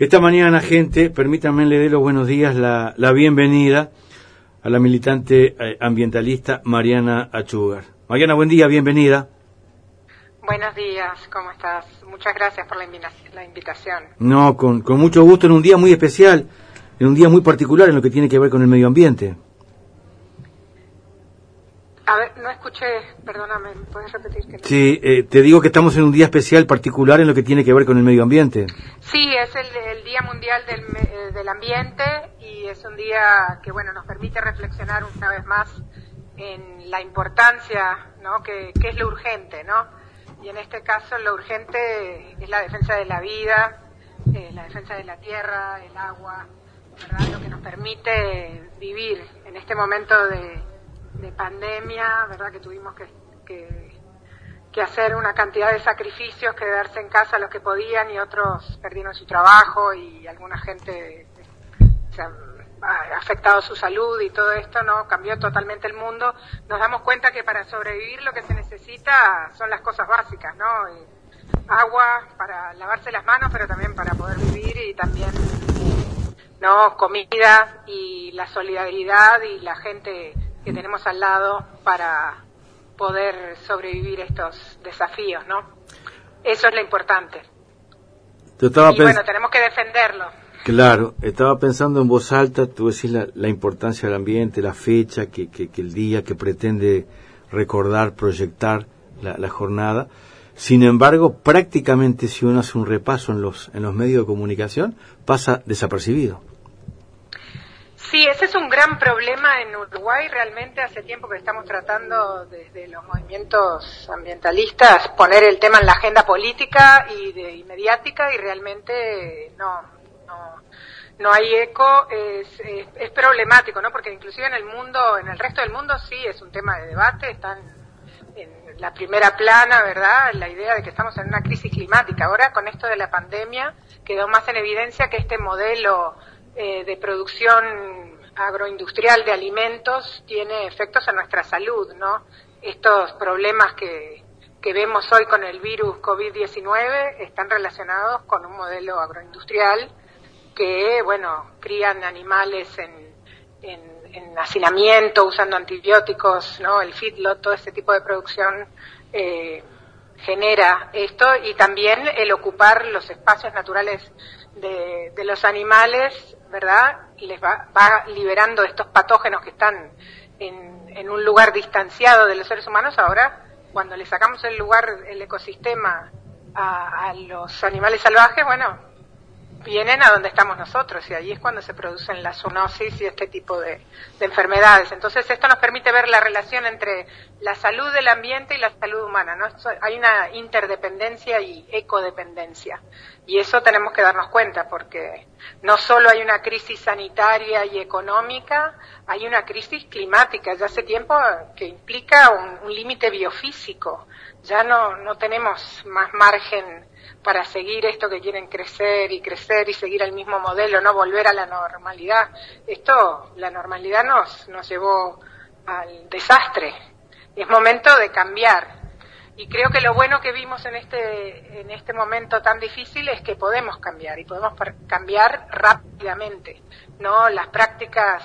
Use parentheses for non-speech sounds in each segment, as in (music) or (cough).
Esta mañana, gente, permítanme le dé los buenos días, la, la bienvenida a la militante eh, ambientalista Mariana Achugar. Mariana, buen día, bienvenida. Buenos días, ¿cómo estás? Muchas gracias por la, invitación. No, con, con mucho gusto, en un día muy especial, en un día muy particular en lo que tiene que ver con el medio ambiente. A ver, no escuché, perdóname, ¿puedes repetir? Que Sí, eh, te digo que estamos en un día especial particular en lo que tiene que ver con el medio ambiente. Sí, es el, el Día Mundial del, eh, del, Ambiente y es un día que, bueno, nos permite reflexionar una vez más en la importancia, ¿no?, que, que es lo urgente, ¿no? Y en este caso lo urgente es la defensa de la vida, eh, la defensa de la tierra, el agua, ¿verdad? Lo que nos permite vivir en este momento de de pandemia, ¿verdad? Que tuvimos que, que, que, hacer una cantidad de sacrificios, quedarse en casa los que podían y otros perdieron su trabajo y alguna gente se ha afectado su salud y todo esto, ¿no? Cambió totalmente el mundo. Nos damos cuenta que para sobrevivir lo que se necesita son las cosas básicas, ¿no? agua para lavarse las manos, pero también para poder vivir y también, ¿no? Comida y la solidaridad y la gente que tenemos al lado para poder sobrevivir estos desafíos, ¿no? Eso es lo importante. y bueno, tenemos que defenderlo. Claro, estaba pensando en voz alta, tú decís la, la importancia del ambiente, la fecha, que, que, que, el día que pretende recordar, proyectar la, la, jornada. Sin embargo, prácticamente si uno hace un repaso en los, en los medios de comunicación, pasa desapercibido. Sí, ese es un gran problema en Uruguay. Realmente hace tiempo que estamos tratando desde los movimientos ambientalistas poner el tema en la agenda política y, de, y mediática y realmente no, no, no hay eco. Es, es, es, problemático, ¿no? Porque inclusive en el mundo, en el resto del mundo sí es un tema de debate. Están en la primera plana, ¿verdad? La idea de que estamos en una crisis climática. Ahora con esto de la pandemia quedó más en evidencia que este modelo eh, de producción agroindustrial de alimentos tiene efectos en nuestra salud, ¿no? Estos problemas que, que vemos hoy con el virus COVID-19 están relacionados con un modelo agroindustrial que, bueno, crían animales en, en, en hacinamiento, usando antibióticos, ¿no? El feedlot, todo este tipo de producción eh, genera esto y también el ocupar los espacios naturales de, de los animales ¿verdad? Les va, va liberando estos patógenos que están en, en, un lugar distanciado de los seres humanos. Ahora, cuando le sacamos el lugar, el ecosistema a, a los animales salvajes, bueno, vienen a donde estamos nosotros y ahí es cuando se producen la zoonosis y este tipo de, de, enfermedades. Entonces esto nos permite ver la relación entre la salud del ambiente y la salud humana. ¿no? Hay una interdependencia y ecodependencia y eso tenemos que darnos cuenta porque no solo hay una crisis sanitaria y económica, hay una crisis climática ya hace tiempo que implica un, un límite biofísico. Ya no, no tenemos más margen para seguir esto que quieren crecer y crecer y seguir el mismo modelo, no volver a la normalidad. Esto, la normalidad nos, nos llevó al desastre. Es momento de cambiar. Y creo que lo bueno que vimos en este, en este momento tan difícil es que podemos cambiar y podemos cambiar rápidamente. ¿no? Las prácticas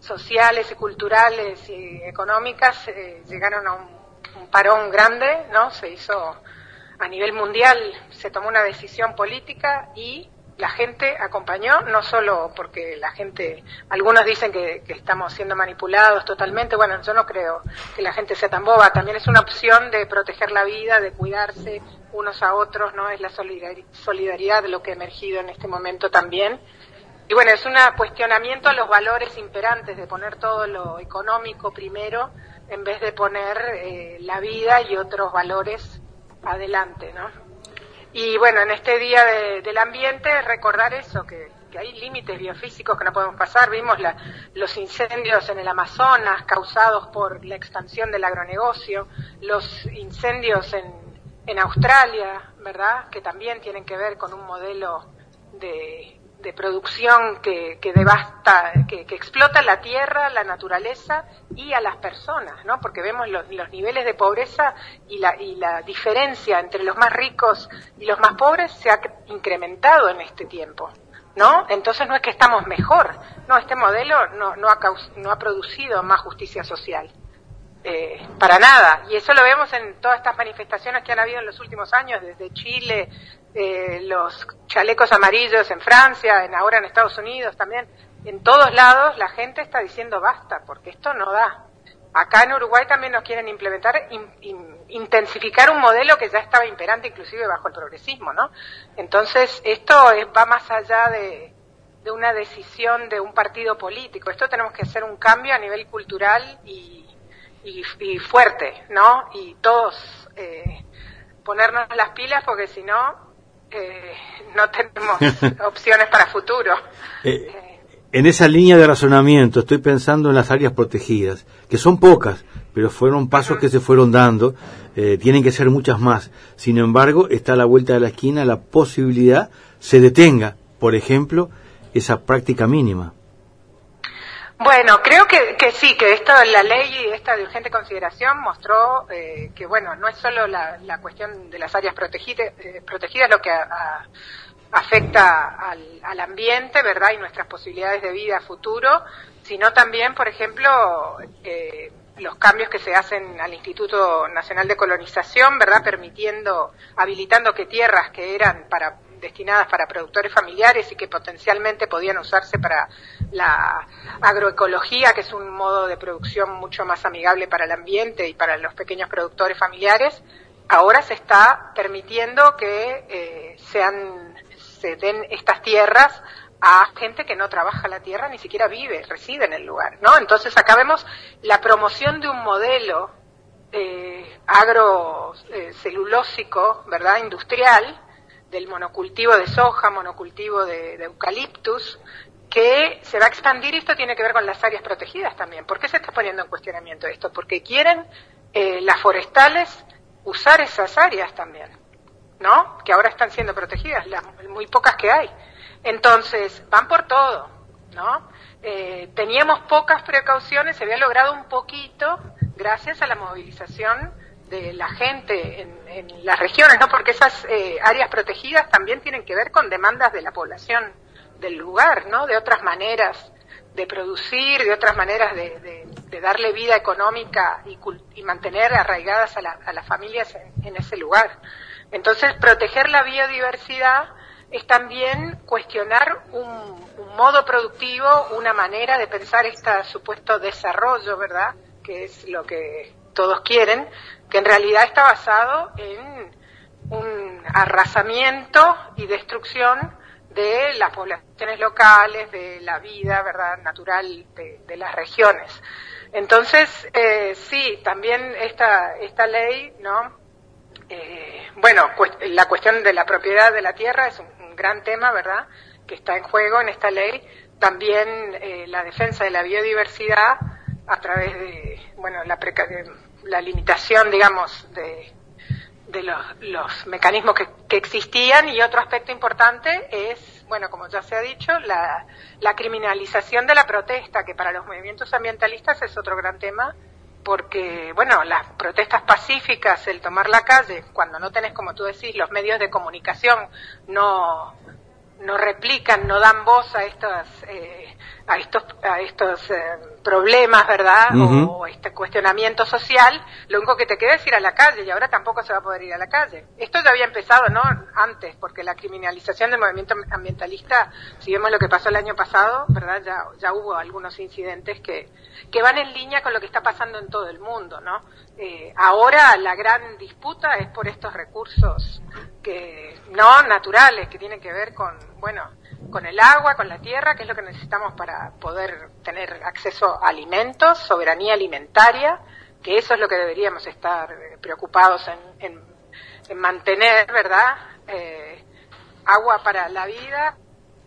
sociales y culturales y económicas eh, llegaron a un, un parón grande, ¿no? Se hizo a nivel mundial se tomó una decisión política y la gente acompañó, no solo porque la gente, algunos dicen que, estamos siendo manipulados totalmente, bueno, yo no creo que la gente sea tan boba, también es una opción de proteger la vida, de cuidarse unos a otros, ¿no? Es la solidaridad lo que ha emergido en este momento también. Y bueno, es un cuestionamiento a los valores imperantes de poner todo lo económico primero en vez de poner eh, la vida y otros valores adelante, ¿no? Y bueno, en este día de, del ambiente recordar eso, que, hay límites biofísicos que no podemos pasar. Vimos la, los incendios en el Amazonas causados por la expansión del agronegocio, los incendios en, en Australia, ¿verdad? Que también tienen que ver con un modelo de, de producción que, que devasta, que, que, explota la tierra, la naturaleza y a las personas, ¿no? Porque vemos los, los niveles de pobreza y la, y la diferencia entre los más ricos y los más pobres se ha incrementado en este tiempo, ¿no? Entonces no es que estamos mejor, no, este modelo no, no, ha, no ha producido más justicia social. Eh, para nada. Y eso lo vemos en todas estas manifestaciones que han habido en los últimos años, desde Chile, eh, los chalecos amarillos en Francia, en ahora en Estados Unidos también. En todos lados la gente está diciendo basta, porque esto no da. Acá en Uruguay también nos quieren implementar, intensificar un modelo que ya estaba imperante inclusive bajo el progresismo, ¿no? Entonces, esto va más allá de, de una decisión de un partido político. Esto tenemos que hacer un cambio a nivel cultural y, y, fuerte, ¿no? Y todos eh, ponernos las pilas porque si no, eh, no tenemos (laughs) opciones para futuro. Eh, en esa línea de razonamiento estoy pensando en las áreas protegidas, que son pocas, pero fueron pasos que se fueron dando, tienen que ser muchas más. Sin embargo, está a la vuelta de la esquina la posibilidad se detenga, por ejemplo, esa práctica mínima. Bueno, creo que, que sí, que esto, la ley esta de urgente consideración mostró eh, que, bueno, no es solo la, la cuestión de las áreas protegidas, eh, protegidas lo que afecta al, al, ambiente, ¿verdad? Y nuestras posibilidades de vida futuro, sino también, por ejemplo, eh, los cambios que se hacen al Instituto Nacional de Colonización, ¿verdad? Permitiendo, habilitando que tierras que eran para destinadas para productores familiares y que potencialmente podían usarse para la agroecología, que es un modo de producción mucho más amigable para el ambiente y para los pequeños productores familiares, ahora se está permitiendo que eh, sean, se den estas tierras a gente que no trabaja la tierra, ni siquiera vive, reside en el lugar, ¿no? Entonces acá vemos la promoción de un modelo eh, agrocelulósico, eh, ¿verdad? Industrial, del monocultivo de soja, monocultivo de, eucaliptus, que se va a expandir y esto tiene que ver con las áreas protegidas también. ¿Por qué se está poniendo en cuestionamiento esto? Porque quieren eh, las forestales usar esas áreas también, ¿no? Que ahora están siendo protegidas, las muy pocas que hay. Entonces, van por todo, ¿no? Eh, teníamos pocas precauciones, se había logrado un poquito gracias a la movilización de la gente en, las regiones, ¿no? Porque esas eh, áreas protegidas también tienen que ver con demandas de la población del lugar, ¿no? De otras maneras de producir, de otras maneras de, darle vida económica y, mantener arraigadas a, las familias en, ese lugar. Entonces, proteger la biodiversidad es también cuestionar un, un modo productivo, una manera de pensar este supuesto desarrollo, ¿verdad? Que es lo que todos quieren, que en realidad está basado en un arrasamiento y destrucción de las poblaciones locales, de la vida verdad natural de, las regiones. Entonces, eh, sí, también esta, esta ley, ¿no? Eh, bueno, la cuestión de la propiedad de la tierra es un, gran tema, ¿verdad?, que está en juego en esta ley. También eh, la defensa de la biodiversidad a través de, bueno, la, la limitación, digamos, de, de los, mecanismos que, que, existían. Y otro aspecto importante es, bueno, como ya se ha dicho, la, la criminalización de la protesta, que para los movimientos ambientalistas es otro gran tema, porque, bueno, las protestas pacíficas, el tomar la calle, cuando no tenés, como tú decís, los medios de comunicación no, no replican, no dan voz a estas eh, a estos a estos eh, problemas, ¿verdad? o, este cuestionamiento social, lo único que te queda es ir a la calle y ahora tampoco se va a poder ir a la calle. Esto ya había empezado, ¿no? Antes, porque la criminalización del movimiento ambientalista, si vemos lo que pasó el año pasado, ¿verdad? Ya ya hubo algunos incidentes que que van en línea con lo que está pasando en todo el mundo, ¿no? Eh, ahora la gran disputa es por estos recursos que no naturales que tienen que ver con bueno con el agua con la tierra que es lo que necesitamos para poder tener acceso a alimentos soberanía alimentaria que eso es lo que deberíamos estar eh, preocupados en, en, mantener verdad eh, agua para la vida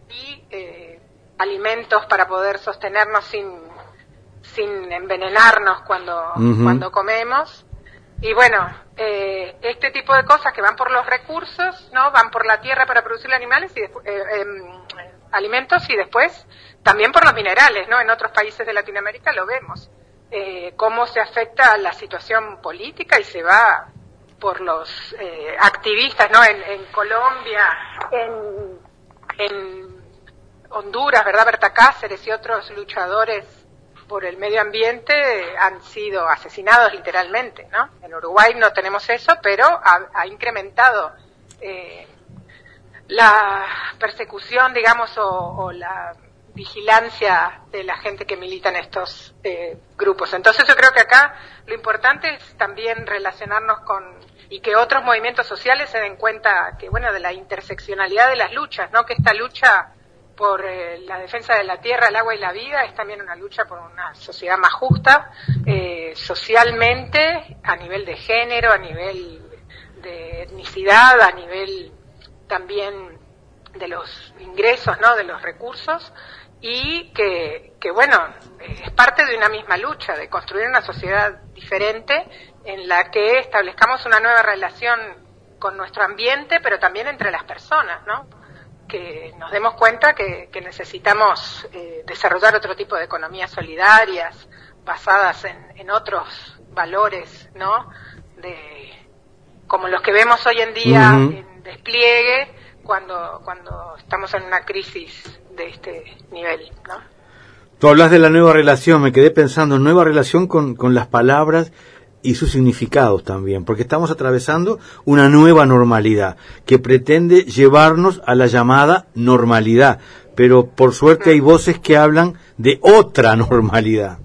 y eh, alimentos para poder sostenernos sin sin envenenarnos cuando cuando comemos y bueno, eh, este tipo de cosas que van por los recursos, ¿no? Van por la tierra para producir animales y eh, em, alimentos y después también por los minerales, ¿no? En otros países de Latinoamérica lo vemos, eh, cómo se afecta la situación política y se va por los eh, activistas, ¿no? En, Colombia, en, en Honduras, ¿verdad? Berta Cáceres y otros luchadores por el medio ambiente han sido asesinados literalmente, ¿no? En Uruguay no tenemos eso, pero ha, incrementado eh, la persecución, digamos, o, la vigilancia de la gente que milita en estos eh, grupos. Entonces yo creo que acá lo importante es también relacionarnos con y que otros movimientos sociales se den cuenta que bueno de la interseccionalidad de las luchas, ¿no? Que esta lucha por eh, la defensa de la tierra, el agua y la vida es también una lucha por una sociedad más justa, eh, socialmente, a nivel de género, a nivel de etnicidad, a nivel también de los ingresos, ¿no? De los recursos y que, que bueno, es parte de una misma lucha, de construir una sociedad diferente en la que establezcamos una nueva relación con nuestro ambiente, pero también entre las personas, ¿no? Que nos demos cuenta que, necesitamos eh, desarrollar otro tipo de economías solidarias, basadas en, en otros valores, ¿no? De, como los que vemos hoy en día en despliegue cuando, cuando estamos en una crisis de este nivel, ¿no? Tú hablas de la nueva relación, me quedé pensando, nueva relación con, con las palabras y sus significados también, porque estamos atravesando una nueva normalidad que pretende llevarnos a la llamada normalidad, pero por suerte hay voces que hablan de otra (laughs) normalidad.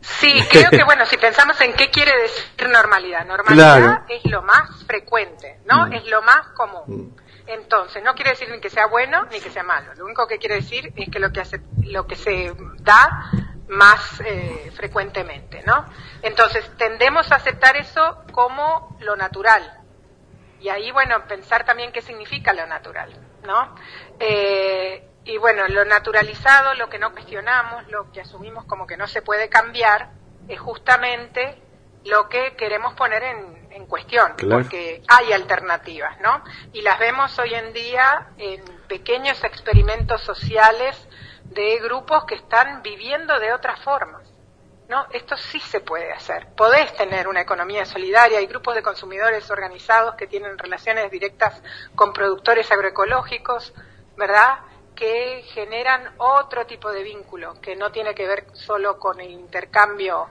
Sí, creo que bueno, si pensamos en qué quiere decir normalidad, normalidad es lo más frecuente, ¿no? Mm. Es lo más común. Mm. Entonces, no quiere decir ni que sea bueno ni que sea malo. Lo único que quiere decir es que lo que hace, lo que se da más eh, frecuentemente, ¿no? Entonces, tendemos a aceptar eso como lo natural. Y ahí, bueno, pensar también qué significa lo natural, ¿no? Eh, y bueno, lo naturalizado, lo que no cuestionamos, lo que asumimos como que no se puede cambiar, es justamente lo que queremos poner en, en cuestión, porque hay alternativas, ¿no? Y las vemos hoy en día en pequeños experimentos sociales de grupos que están viviendo de otras formas. ¿no? Esto sí se puede hacer. Podés tener una economía solidaria, hay grupos de consumidores organizados que tienen relaciones directas con productores agroecológicos, ¿verdad? Que generan otro tipo de vínculo, que no tiene que ver solo con el intercambio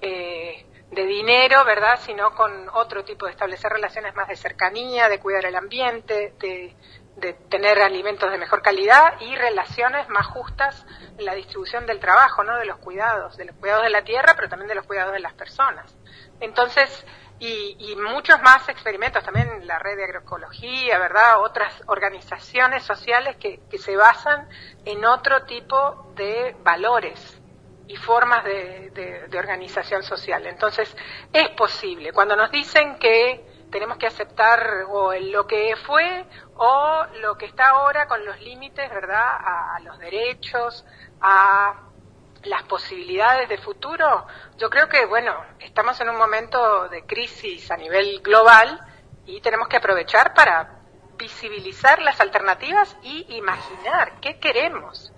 eh, de dinero, ¿verdad? Sino con otro tipo de establecer relaciones más de cercanía, de cuidar el ambiente, de de tener alimentos de mejor calidad y relaciones más justas en la distribución del trabajo, ¿no? De los cuidados, de los cuidados de la tierra, pero también de los cuidados de las personas. Entonces, y, y muchos más experimentos, también la red de agroecología, ¿verdad? Otras organizaciones sociales que, que se basan en otro tipo de valores y formas de, de, de organización social. Entonces, es posible. Cuando nos dicen que tenemos que aceptar o lo que fue o lo que está ahora con los límites, ¿verdad?, a, los derechos, a las posibilidades de futuro. Yo creo que, bueno, estamos en un momento de crisis a nivel global y tenemos que aprovechar para visibilizar las alternativas y imaginar qué queremos.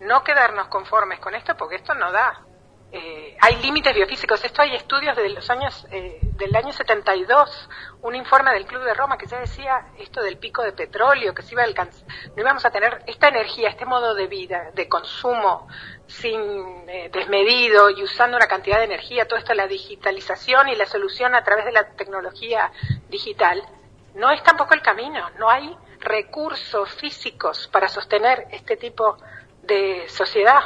No quedarnos conformes con esto porque esto no da. Eh, hay límites biofísicos. Esto hay estudios de los años, eh, del año 72, un informe del Club de Roma que ya decía esto del pico de petróleo, que se iba a alcanzar, no íbamos a tener esta energía, este modo de vida, de consumo sin eh, desmedido y usando una cantidad de energía, todo esto, la digitalización y la solución a través de la tecnología digital, no es tampoco el camino, no hay recursos físicos para sostener este tipo de sociedad.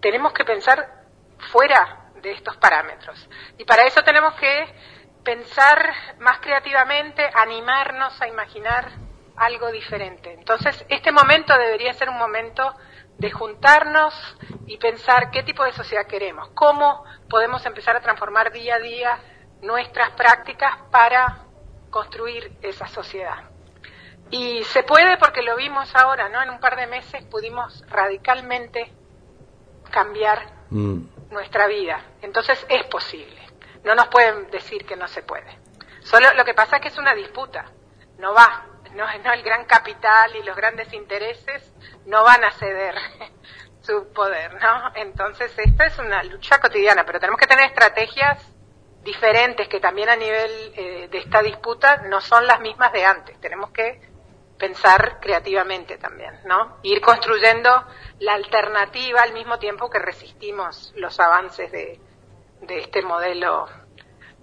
Tenemos que pensar fuera de estos parámetros. Y para eso tenemos que pensar más creativamente, animarnos a imaginar algo diferente. Entonces, este momento debería ser un momento de juntarnos y pensar qué tipo de sociedad queremos, cómo podemos empezar a transformar día a día nuestras prácticas para construir esa sociedad. Y se puede porque lo vimos ahora, ¿no? En un par de meses pudimos radicalmente cambiar mm nuestra vida. Entonces es posible. No nos pueden decir que no se puede. Solo lo que pasa es que es una disputa. No va. no, no el gran capital y los grandes intereses no van a ceder (laughs) su poder, ¿no? Entonces esta es una lucha cotidiana, pero tenemos que tener estrategias diferentes que también a nivel eh, de esta disputa no son las mismas de antes. Tenemos que pensar creativamente también, ¿no? Ir construyendo la alternativa al mismo tiempo que resistimos los avances de, de este modelo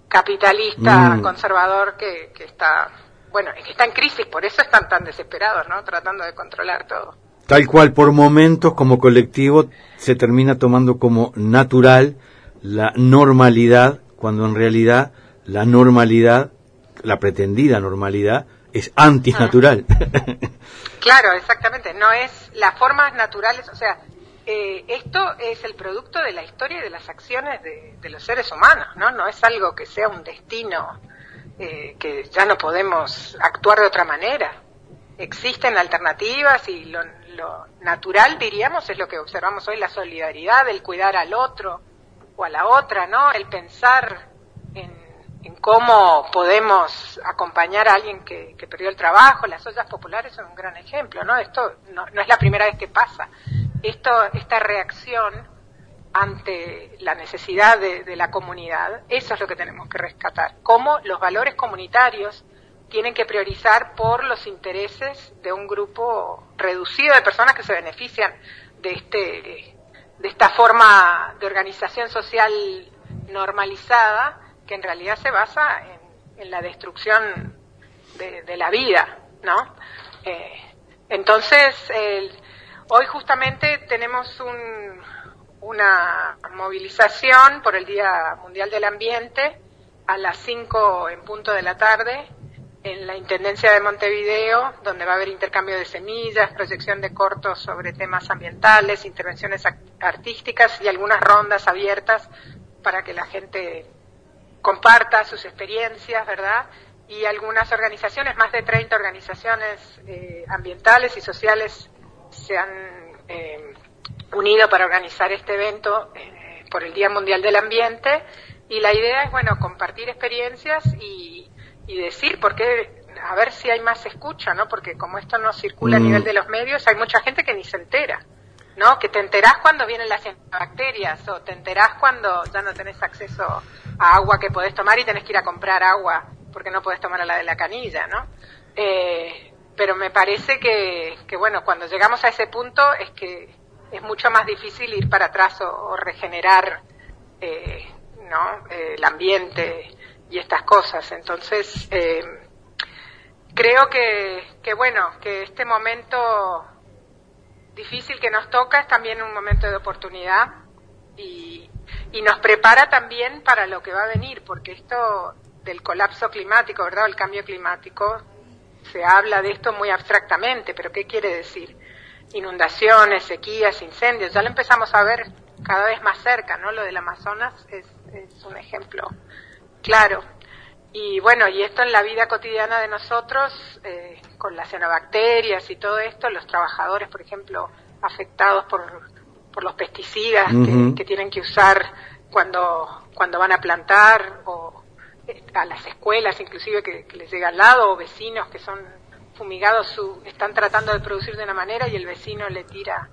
capitalista mm. conservador que, que está, bueno, que está en crisis, por eso están tan desesperados, ¿no? Tratando de controlar todo. Tal cual, por momentos, como colectivo, se termina tomando como natural la normalidad, cuando en realidad la normalidad, la pretendida normalidad, es antinatural. (laughs) claro, exactamente. No es las formas naturales, o sea, eh, esto es el producto de la historia y de las acciones de, los seres humanos, ¿no? No es algo que sea un destino eh, que ya no podemos actuar de otra manera. Existen alternativas y lo, lo natural, diríamos, es lo que observamos hoy, la solidaridad, el cuidar al otro o a la otra, ¿no? El pensar en cómo podemos acompañar a alguien que, perdió el trabajo. Las ollas populares son un gran ejemplo, ¿no? Esto no, es la primera vez que pasa. Esto, esta reacción ante la necesidad de, la comunidad, eso es lo que tenemos que rescatar. Cómo los valores comunitarios tienen que priorizar por los intereses de un grupo reducido de personas que se benefician de este de esta forma de organización social normalizada que en realidad se basa en, la destrucción de, la vida, ¿no? Eh, entonces, hoy justamente tenemos un, una movilización por el Día Mundial del Ambiente a las 5 en punto de la tarde en la Intendencia de Montevideo, donde va a haber intercambio de semillas, proyección de cortos sobre temas ambientales, intervenciones artísticas y algunas rondas abiertas para que la gente comparta sus experiencias, ¿verdad? Y algunas organizaciones, más de 30 organizaciones eh, ambientales y sociales se han eh, unido para organizar este evento eh, por el Día Mundial del Ambiente. Y la idea es, bueno, compartir experiencias y, y decir, porque a ver si hay más escucha, ¿no? Porque como esto no circula a mm. nivel de los medios, hay mucha gente que ni se entera. ¿no? Que te enterás cuando vienen las bacterias o te enterás cuando ya no tenés acceso agua que podés tomar y tenés que ir a comprar agua porque no podés tomar a la de la canilla, ¿no? Eh, pero me parece que, bueno, cuando llegamos a ese punto es que es mucho más difícil ir para atrás o, regenerar, eh, ¿no? Eh, el ambiente y estas cosas. Entonces, creo que, que, bueno, que este momento difícil que nos toca es también un momento de oportunidad y, y nos prepara también para lo que va a venir, porque esto del colapso climático, ¿verdad? El cambio climático, se habla de esto muy abstractamente, pero ¿qué quiere decir? Inundaciones, sequías, incendios, ya lo empezamos a ver cada vez más cerca, ¿no? Lo del Amazonas es, es un ejemplo claro. Y bueno, y esto en la vida cotidiana de nosotros, eh, con las cianobacterias y todo esto, los trabajadores, por ejemplo, afectados por, por los pesticidas que, tienen que usar cuando, cuando van a plantar, o eh, a las escuelas inclusive que, les llega al lado, o vecinos que son fumigados, su, están tratando de producir de una manera y el vecino le tira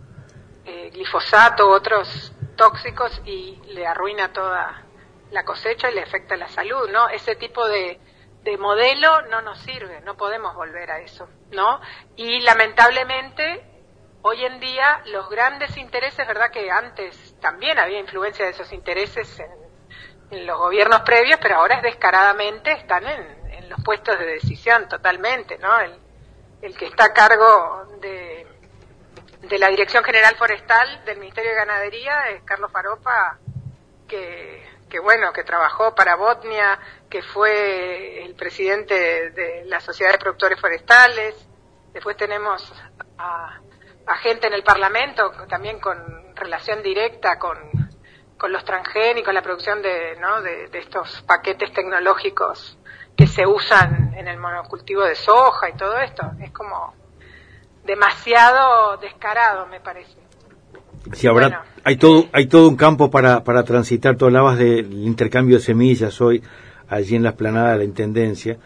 eh, glifosato u otros tóxicos y le arruina toda la cosecha y le afecta la salud, ¿no? Ese tipo de, de modelo no nos sirve, no podemos volver a eso, ¿no? Y lamentablemente hoy en día los grandes intereses, ¿verdad? Que antes también había influencia de esos intereses en, los gobiernos previos, pero ahora es descaradamente están en, en los puestos de decisión totalmente, ¿no? El, que está a cargo de, de la Dirección General Forestal del Ministerio de Ganadería es Carlos Faropa, que que bueno, que trabajó para Botnia, que fue el presidente de la Sociedad de Productores Forestales. Después tenemos a, gente en el Parlamento también con relación directa con, con los transgénicos, la producción de, ¿no? de, de estos paquetes tecnológicos que se usan en el monocultivo de soja y todo esto. Es como demasiado descarado, me parece. Sí, ahora hay todo hay todo un campo para, para transitar. Tú hablabas del intercambio de semillas hoy allí en la esplanada de la Intendencia.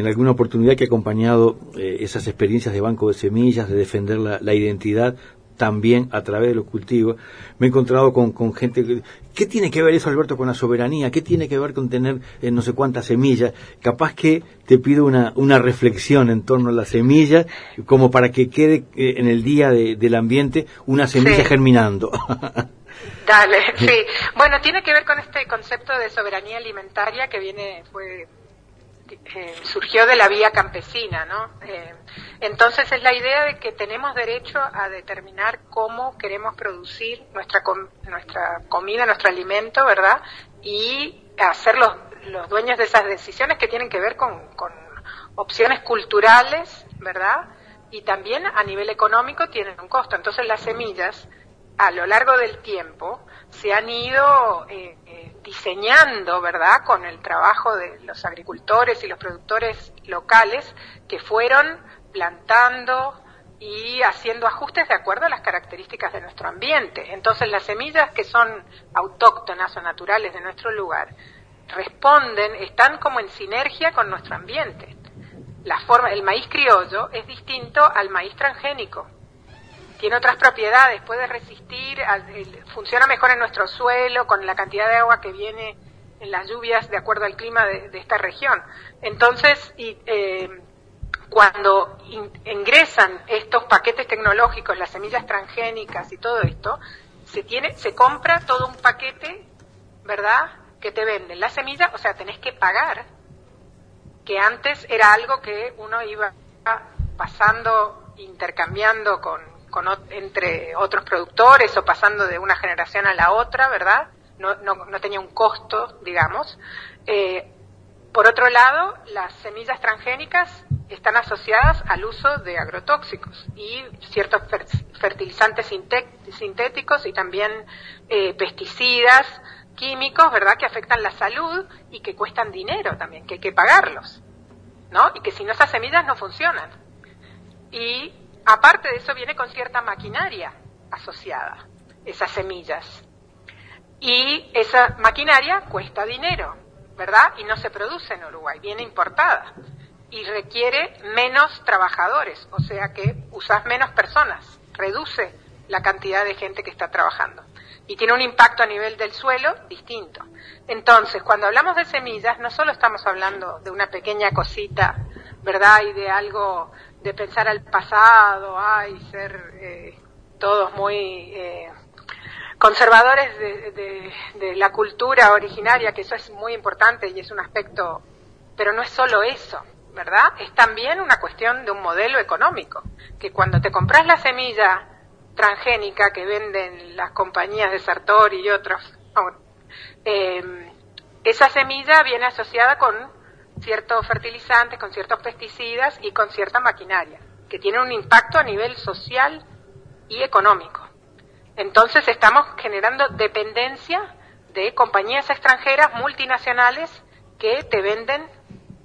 En alguna oportunidad que he acompañado eh, esas experiencias de banco de semillas, de defender la, identidad también a través de los cultivos, me he encontrado con, con gente, ¿qué tiene que ver eso, Alberto, con la soberanía? ¿Qué tiene que ver con tener eh, no sé cuántas semillas? Capaz que te pido una, una reflexión en torno a las semillas, como para que quede eh, en el día del ambiente una semilla germinando. (laughs) Dale, (laughs) sí. Bueno, tiene que ver con este concepto de soberanía alimentaria que viene, fue eh, surgió de la vía campesina, ¿no? Eh, entonces es la idea de que tenemos derecho a determinar cómo queremos producir nuestra nuestra comida, nuestro alimento, ¿verdad? Y hacer los, los dueños de esas decisiones que tienen que ver con, opciones culturales, ¿verdad? Y también a nivel económico tienen un costo. Entonces las semillas, a lo largo del tiempo, se han ido eh, diseñando, ¿verdad?, con el trabajo de los agricultores y los productores locales que fueron plantando y haciendo ajustes de acuerdo a las características de nuestro ambiente. Entonces las semillas que son autóctonas o naturales de nuestro lugar responden, están como en sinergia con nuestro ambiente. La forma, el maíz criollo es distinto al maíz transgénico tiene otras propiedades, puede resistir, funciona mejor en nuestro suelo, con la cantidad de agua que viene en las lluvias de acuerdo al clima de, esta región. Entonces, y, eh, cuando ingresan estos paquetes tecnológicos, las semillas transgénicas y todo esto, se tiene, se compra todo un paquete, ¿verdad? Que te venden la semilla, o sea, tenés que pagar, que antes era algo que uno iba pasando, intercambiando con, entre otros productores o pasando de una generación a la otra, ¿verdad? No, no, tenía un costo, digamos. Eh, por otro lado, las semillas transgénicas están asociadas al uso de agrotóxicos y ciertos fertilizantes sintéticos y también eh, pesticidas químicos, ¿verdad?, que afectan la salud y que cuestan dinero también, que hay que pagarlos, ¿no? Y que si no esas semillas no funcionan. Y Aparte de eso viene con cierta maquinaria asociada, esas semillas. Y esa maquinaria cuesta dinero, ¿verdad? Y no se produce en Uruguay, viene importada. Y requiere menos trabajadores, o sea que usas menos personas, reduce la cantidad de gente que está trabajando. Y tiene un impacto a nivel del suelo distinto. Entonces, cuando hablamos de semillas, no solo estamos hablando de una pequeña cosita, ¿verdad? Y de algo de pensar al pasado, ay, ser eh, todos muy eh, conservadores de, de, la cultura originaria, que eso es muy importante y es un aspecto, pero no es solo eso, ¿verdad? Es también una cuestión de un modelo económico, que cuando te compras la semilla transgénica que venden las compañías de Sartori y otros, eh, esa semilla viene asociada con ciertos fertilizantes, con ciertos pesticidas y con cierta maquinaria, que tiene un impacto a nivel social y económico. Entonces estamos generando dependencia de compañías extranjeras multinacionales que te venden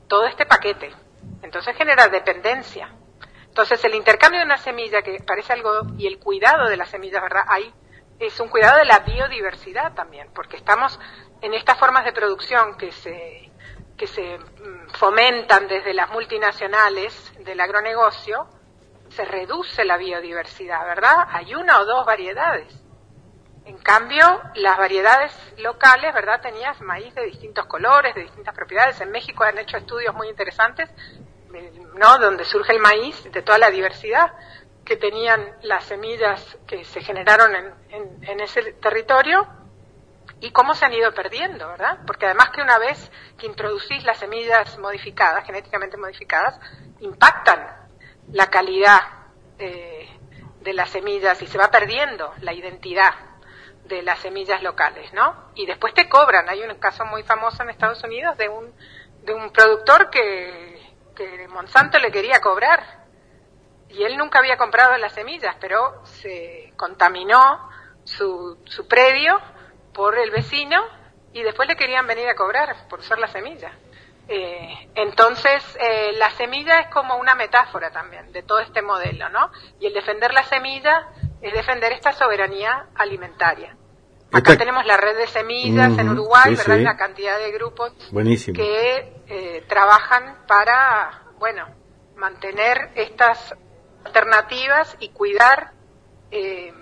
todo este paquete. Entonces genera dependencia. Entonces el intercambio de una semilla que parece algo y el cuidado de la semilla, ¿verdad? Ahí es un cuidado de la biodiversidad también, porque estamos en estas formas de producción que se que se mm, fomentan desde las multinacionales del agronegocio, se reduce la biodiversidad, ¿verdad? Hay una o dos variedades. En cambio, las variedades locales, ¿verdad? Tenías maíz de distintos colores, de distintas propiedades. En México han hecho estudios muy interesantes, ¿no? Donde surge el maíz de toda la diversidad que tenían las semillas que se generaron en, en ese territorio y cómo se han ido perdiendo, ¿verdad? Porque además que una vez que introducís las semillas modificadas, genéticamente modificadas, impactan la calidad eh, de las semillas y se va perdiendo la identidad de las semillas locales, ¿no? Y después te cobran. Hay un caso muy famoso en Estados Unidos de un, de un productor que, que Monsanto le quería cobrar y él nunca había comprado las semillas, pero se contaminó su, su predio por el vecino y después le querían venir a cobrar por usar la semilla. Eh, entonces, eh, la semilla es como una metáfora también de todo este modelo, ¿no? Y el defender la semilla es defender esta soberanía alimentaria. Acá tenemos la red de semillas en Uruguay, ¿verdad? Una cantidad de grupos que eh, trabajan para, bueno, mantener estas alternativas y cuidar eh,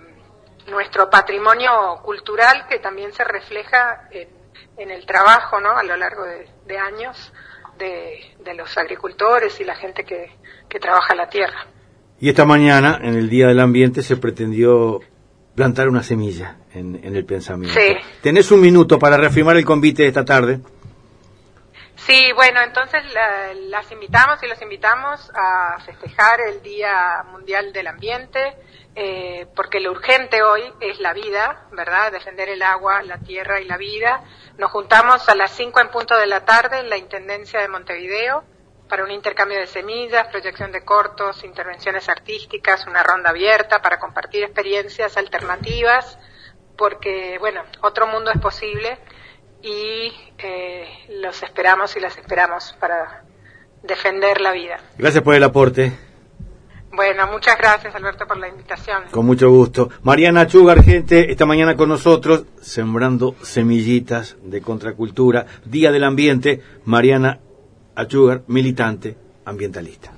nuestro patrimonio cultural que también se refleja en, el trabajo, ¿no? A lo largo de, años de, los agricultores y la gente que, trabaja la tierra. Y esta mañana, en el Día del Ambiente, se pretendió plantar una semilla en, el pensamiento. Sí. ¿Tenés un minuto para reafirmar el convite de esta tarde? Sí, bueno, entonces las invitamos y los invitamos a festejar el Día Mundial del Ambiente, eh, porque lo urgente hoy es la vida, ¿verdad? Defender el agua, la tierra y la vida. Nos juntamos a las 5 en punto de la tarde en la Intendencia de Montevideo para un intercambio de semillas, proyección de cortos, intervenciones artísticas, una ronda abierta para compartir experiencias alternativas, porque, bueno, otro mundo es posible y eh, los esperamos y las esperamos para defender la vida. Gracias por el aporte. Bueno, muchas gracias Alberto por la invitación. Con mucho gusto. Mariana Chugar, gente, esta mañana con nosotros, sembrando semillitas de contracultura, Día del Ambiente, Mariana Achugar, militante ambientalista.